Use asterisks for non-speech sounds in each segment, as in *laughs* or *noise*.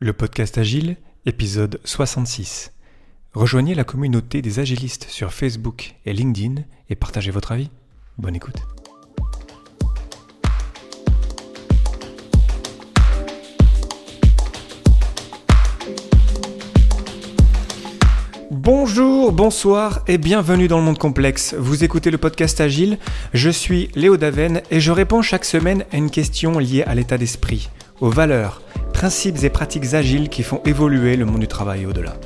Le podcast Agile, épisode 66. Rejoignez la communauté des agilistes sur Facebook et LinkedIn et partagez votre avis. Bonne écoute. Bonjour, bonsoir et bienvenue dans le monde complexe. Vous écoutez le podcast Agile, je suis Léo Daven et je réponds chaque semaine à une question liée à l'état d'esprit, aux valeurs, principes et pratiques agiles qui font évoluer le monde du travail au-delà.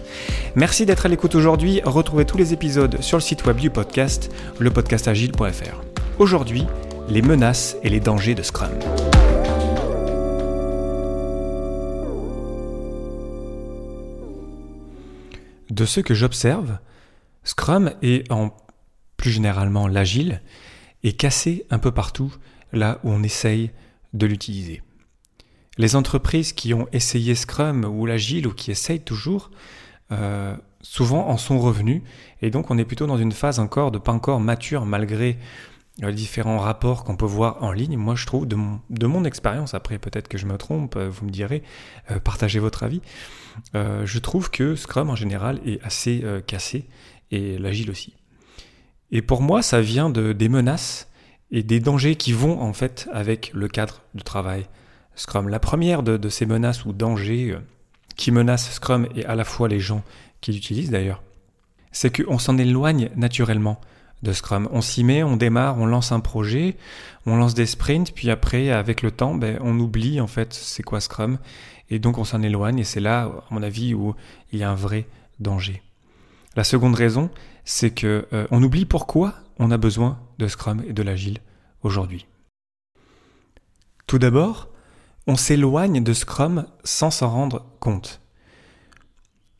Merci d'être à l'écoute aujourd'hui. Retrouvez tous les épisodes sur le site web du podcast, lepodcastagile.fr. Aujourd'hui, les menaces et les dangers de Scrum. De ce que j'observe, Scrum et en plus généralement l'agile est cassé un peu partout là où on essaye de l'utiliser. Les entreprises qui ont essayé Scrum ou l'Agile ou qui essayent toujours, euh, souvent en sont revenus. Et donc on est plutôt dans une phase encore de pas encore mature malgré euh, les différents rapports qu'on peut voir en ligne. Moi je trouve, de mon, de mon expérience, après peut-être que je me trompe, euh, vous me direz, partagez votre avis, je trouve que Scrum en général est assez cassé et l'Agile aussi. Et pour moi ça vient de, des menaces et des dangers qui vont en fait avec le cadre de travail Scrum. La première de, ces menaces ou dangers euh, qui menacent Scrum et à la fois les gens qui l'utilisent d'ailleurs, c'est qu'on s'en éloigne naturellement de Scrum. On s'y met, on démarre, on lance un projet, on lance des sprints, puis après, avec le temps, ben, on oublie en fait c'est quoi Scrum, et donc on s'en éloigne, et c'est là, à mon avis, où il y a un vrai danger. La seconde raison, c'est que euh, on oublie pourquoi on a besoin de Scrum et de l'agile aujourd'hui. Tout d'abord, on s'éloigne de Scrum sans s'en rendre compte.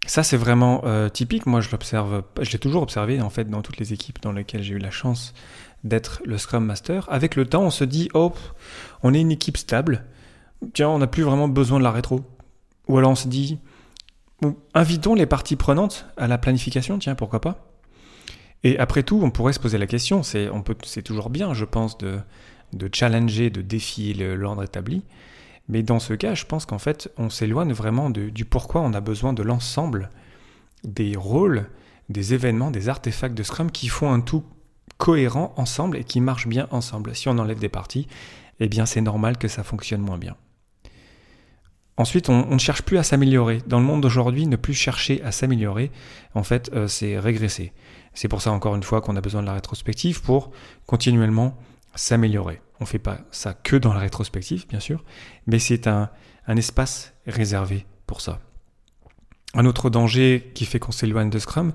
Ça, c'est vraiment euh, typique. Moi, je l'observe, je l'ai toujours observé en fait dans toutes les équipes dans lesquelles j'ai eu la chance d'être le Scrum Master. Avec le temps, on se dit, oh, on est une équipe stable. Tiens, on n'a plus vraiment besoin de la rétro. Ou alors on se dit, invitons les parties prenantes à la planification. Tiens, pourquoi pas Et après tout, on pourrait se poser la question. C'est, on peut, c'est toujours bien, je pense, de, de challenger, de défier l'ordre établi. Mais dans ce cas, je pense qu'en fait, on s'éloigne vraiment du pourquoi on a besoin de l'ensemble des rôles, des événements, des artefacts de Scrum qui font un tout cohérent ensemble et qui marche bien ensemble. Si on enlève des parties, eh bien c'est normal que ça fonctionne moins bien. Ensuite, on, ne cherche plus à s'améliorer. Dans le monde d'aujourd'hui, ne plus chercher à s'améliorer, en fait, euh, c'est régresser. C'est pour ça, encore une fois, qu'on a besoin de la rétrospective pour continuellement s'améliorer. On ne fait pas ça que dans la rétrospective, bien sûr, mais c'est un, espace réservé pour ça. Un autre danger qui fait qu'on s'éloigne de Scrum,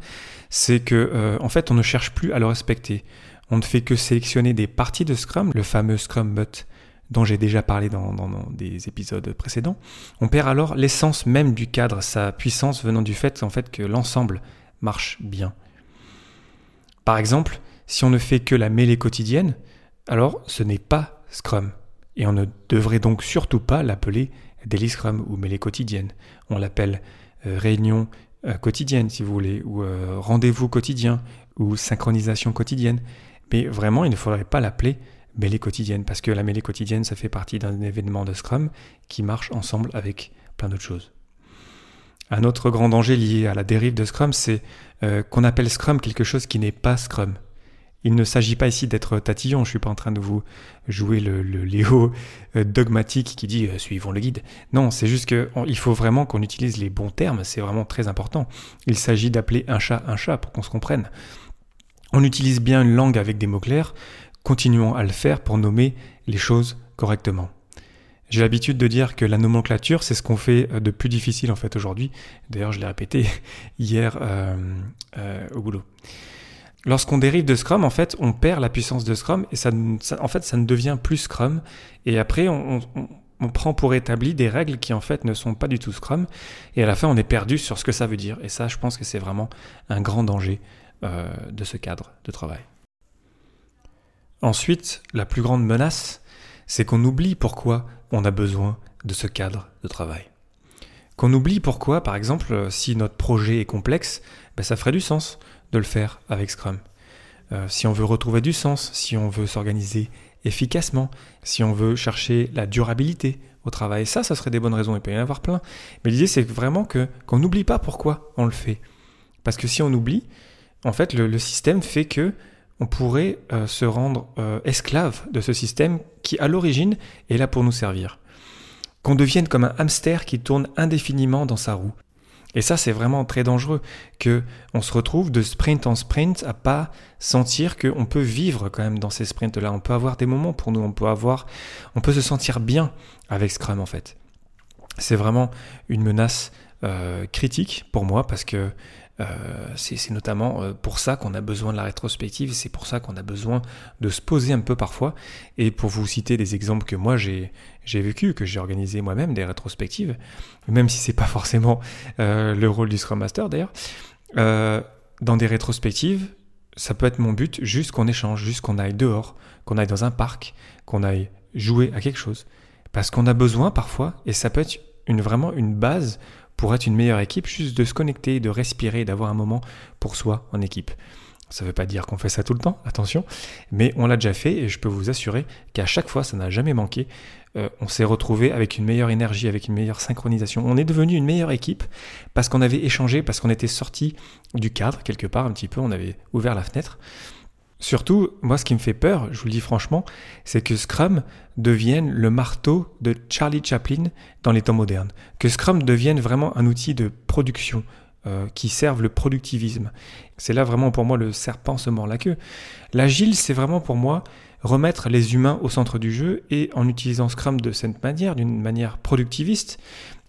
c'est que euh, en fait, on ne cherche plus à le respecter. On ne fait que sélectionner des parties de Scrum, le fameux Scrum But dont j'ai déjà parlé dans, des épisodes précédents. On perd alors l'essence même du cadre, sa puissance venant du fait que l'ensemble marche bien. Par exemple, si on ne fait que la mêlée quotidienne, alors ce n'est pas Scrum. Et on ne devrait donc surtout pas l'appeler Daily Scrum ou mêlée quotidienne. On l'appelle euh, réunion euh, quotidienne, si vous voulez, ou euh, rendez-vous quotidien, ou synchronisation quotidienne. Mais vraiment, il ne faudrait pas l'appeler mêlée quotidienne, parce que la mêlée quotidienne, ça fait partie d'un événement de Scrum qui marche ensemble avec plein d'autres choses. Un autre grand danger lié à la dérive de Scrum, c'est qu'on appelle Scrum quelque chose qui n'est pas Scrum. Il ne s'agit pas ici d'être tatillon, je ne suis pas en train de vous jouer le, Léo euh, dogmatique qui dit euh, suivons le guide. Non, c'est juste qu'il faut vraiment qu'on utilise les bons termes, c'est vraiment très important. Il s'agit d'appeler un chat un chat pour qu'on se comprenne. On utilise bien une langue avec des mots clairs, continuons à le faire pour nommer les choses correctement. J'ai l'habitude de dire que la nomenclature, c'est ce qu'on fait euh, de plus difficile en fait aujourd'hui. D'ailleurs, je l'ai répété *laughs* hier au boulot. Lorsqu'on dérive de Scrum, en fait, on perd la puissance de Scrum et ça, en fait, ça ne devient plus Scrum. Et après, on, prend pour établi des règles qui en fait ne sont pas du tout Scrum. Et à la fin, on est perdu sur ce que ça veut dire. Et ça, je pense que c'est vraiment un grand danger euh, de ce cadre de travail. Ensuite, la plus grande menace, c'est qu'on oublie pourquoi on a besoin de ce cadre de travail. Qu'on oublie pourquoi, par exemple, si notre projet est complexe, ben ça ferait du sens de le faire avec Scrum. Euh, si on veut retrouver du sens, si on veut s'organiser efficacement, si on veut chercher la durabilité au travail. Ça, ça serait des bonnes raisons, il peut y en avoir plein. Mais l'idée, c'est vraiment que qu'on n'oublie pas pourquoi on le fait. Parce que si on oublie, en fait, le, système fait que on pourrait euh, se rendre euh, esclave de ce système qui, à l'origine, est là pour nous servir. Qu'on devienne comme un hamster qui tourne indéfiniment dans sa roue. Et ça, c'est vraiment très dangereux que on se retrouve de sprint en sprint à pas sentir qu'on peut vivre quand même dans ces sprints-là. On peut avoir des moments pour nous, on peut avoir, on peut se sentir bien avec Scrum en fait. C'est vraiment une menace euh, critique pour moi parce que euh, c'est notamment euh, pour ça qu'on a besoin de la rétrospective, c'est pour ça qu'on a besoin de se poser un peu parfois. Et pour vous citer des exemples que moi j'ai vécu, que j'ai organisé moi-même, des rétrospectives, même si c'est pas forcément euh, le rôle du Scrum Master d'ailleurs, dans des rétrospectives, ça peut être mon but juste qu'on échange, juste qu'on aille dehors, qu'on aille dans un parc, qu'on aille jouer à quelque chose. Parce qu'on a besoin parfois, et ça peut être une, vraiment une base pour être une meilleure équipe, juste de se connecter, de respirer, d'avoir un moment pour soi en équipe. Ça ne veut pas dire qu'on fait ça tout le temps, attention, mais on l'a déjà fait et je peux vous assurer qu'à chaque fois, ça n'a jamais manqué. Euh, on s'est retrouvé avec une meilleure énergie, avec une meilleure synchronisation. On est devenu une meilleure équipe parce qu'on avait échangé, parce qu'on était sorti du cadre quelque part un petit peu, on avait ouvert la fenêtre. Surtout, moi, ce qui me fait peur, je vous le dis franchement, c'est que Scrum devienne le marteau de Charlie Chaplin dans les temps modernes. Que Scrum devienne vraiment un outil de production euh, qui serve le productivisme. C'est là vraiment pour moi le serpent se mord la queue. L'agile, c'est vraiment pour moi remettre les humains au centre du jeu et en utilisant Scrum de cette manière, d'une manière productiviste,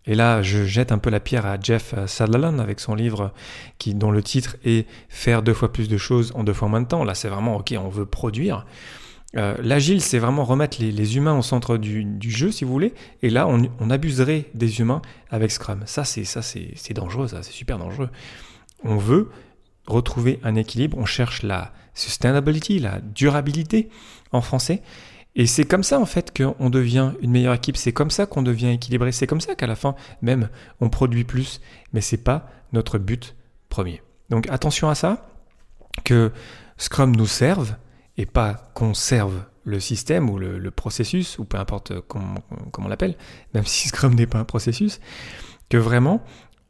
et là, je jette un peu la pierre à Jeff Sutherland avec son livre qui, dont le titre est Faire deux fois plus de choses en deux fois moins de temps. Là, c'est vraiment, ok, on veut produire. Euh, l'agile, c'est vraiment remettre les, humains au centre du, jeu, si vous voulez. Et là, on, abuserait des humains avec Scrum. Ça, c'est ça, c'est dangereux. Ça, c'est super dangereux. On veut retrouver un équilibre. On cherche la sustainability, la durabilité en français. Et c'est comme ça en fait qu'on devient une meilleure équipe, c'est comme ça qu'on devient équilibré, c'est comme ça qu'à la fin même on produit plus, mais c'est pas notre but premier. Donc attention à ça, que Scrum nous serve et pas qu'on serve le système ou le, processus, ou peu importe comment, on l'appelle, même si *laughs* Scrum n'est pas un processus, que vraiment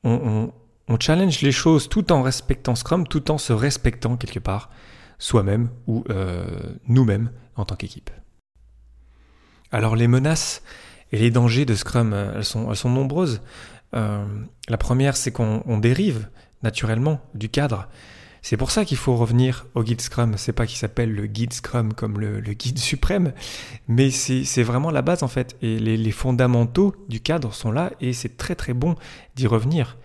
on, challenge les choses tout en respectant Scrum, tout en se respectant quelque part soi-même ou euh, nous-mêmes en tant qu'équipe. Alors les menaces et les dangers de Scrum, euh, elles sont, nombreuses. Euh, la première, c'est qu'on dérive naturellement du cadre. C'est pour ça qu'il faut revenir au guide Scrum. C'est pas qu'il s'appelle le guide Scrum comme le, guide suprême, mais c'est vraiment la base en fait. Et les, les fondamentaux du cadre sont là et c'est très très bon d'y revenir.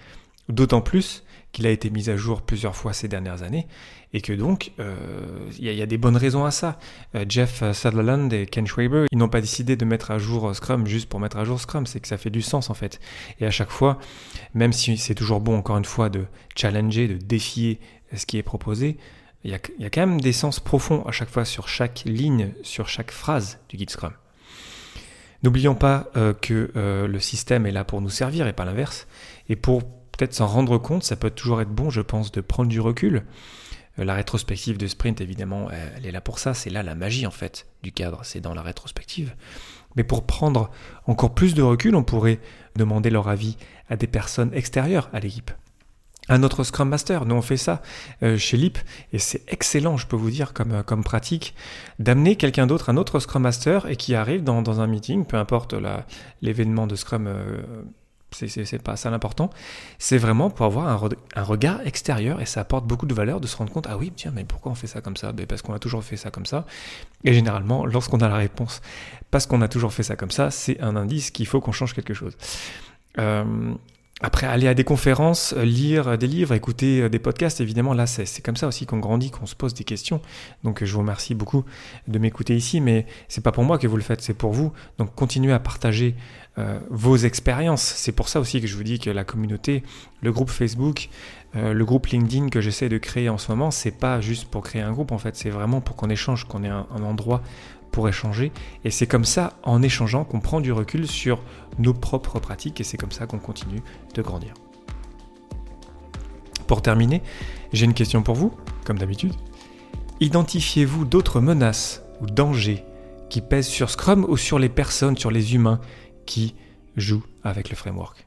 D'autant plus qu'il a été mis à jour plusieurs fois ces dernières années, et que donc euh, il y, a des bonnes raisons à ça. Euh, Jeff Sutherland et Ken Schwaber, ils n'ont pas décidé de mettre à jour Scrum juste pour mettre à jour Scrum, c'est que ça fait du sens en fait. Et à chaque fois, même si c'est toujours bon encore une fois de challenger, de défier ce qui est proposé, il y, a, quand même des sens profonds à chaque fois sur chaque ligne, sur chaque phrase du guide Scrum. N'oublions pas euh, que le système est là pour nous servir et pas l'inverse. Et pour peut-être s'en rendre compte, ça peut toujours être bon, je pense, de prendre du recul. Euh, la rétrospective de sprint, évidemment, elle est là pour ça. C'est là la magie, en fait, du cadre. C'est dans la rétrospective. Mais pour prendre encore plus de recul, on pourrait demander leur avis à des personnes extérieures à l'équipe. Un autre Scrum Master, nous on fait ça euh, chez LIP, et c'est excellent, je peux vous dire, comme, comme pratique, d'amener quelqu'un d'autre, un autre Scrum Master, et qui arrive dans, un meeting, peu importe l'événement de Scrum euh, c'est pas ça l'important. C'est vraiment pour avoir un, regard extérieur et ça apporte beaucoup de valeur de se rendre compte ah oui, tiens, mais pourquoi on fait ça comme ça? Parce qu'on a toujours fait ça comme ça. Et généralement, lorsqu'on a la réponse parce qu'on a toujours fait ça comme ça, c'est un indice qu'il faut qu'on change quelque chose. Euh, après, aller à des conférences, euh, lire des livres, écouter euh, des podcasts, évidemment, là, c'est comme ça aussi qu'on grandit, qu'on se pose des questions. Donc, je vous remercie beaucoup de m'écouter ici, mais c'est pas pour moi que vous le faites, c'est pour vous. Donc, continuez à partager euh, vos expériences. C'est pour ça aussi que je vous dis que la communauté, le groupe Facebook, le groupe LinkedIn que j'essaie de créer en ce moment, c'est pas juste pour créer un groupe, en fait, c'est vraiment pour qu'on échange, qu'on ait un endroit pour échanger. Et c'est comme ça, en échangeant, qu'on prend du recul sur nos propres pratiques et c'est comme ça qu'on continue de grandir. Pour terminer, j'ai une question pour vous, comme d'habitude. Identifiez-vous d'autres menaces ou dangers qui pèse sur Scrum ou sur les personnes, sur les humains qui jouent avec le framework?